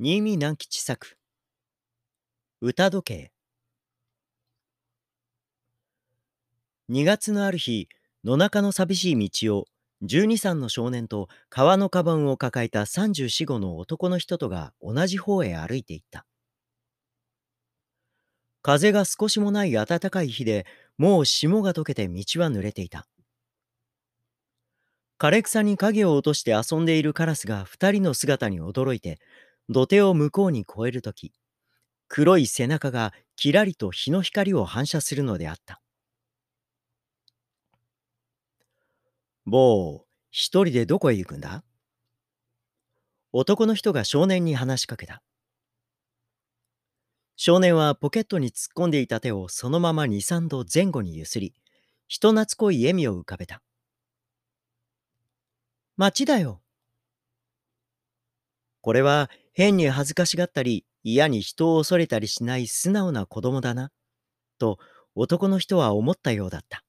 新見南吉作。歌時計。2月のある日野中の寂しい道を12歳の少年と革のカバンを抱えた34五の男の人とが同じ方へ歩いていった。風が少しもない暖かい日でもう霜が溶けて道は濡れていた。枯れ草に影を落として遊んでいるカラスが二人の姿に驚いて土手を向こうに越えるとき、黒い背中がきらりと日の光を反射するのであった。坊、一人でどこへ行くんだ？男の人が少年に話しかけた。少年はポケットに突っ込んでいた手をそのまま二三度前後にゆすり、人懐っこい笑みを浮かべた。町だよ。これは変に恥ずかしがったり嫌に人を恐れたりしない素直な子供だな、と男の人は思ったようだった。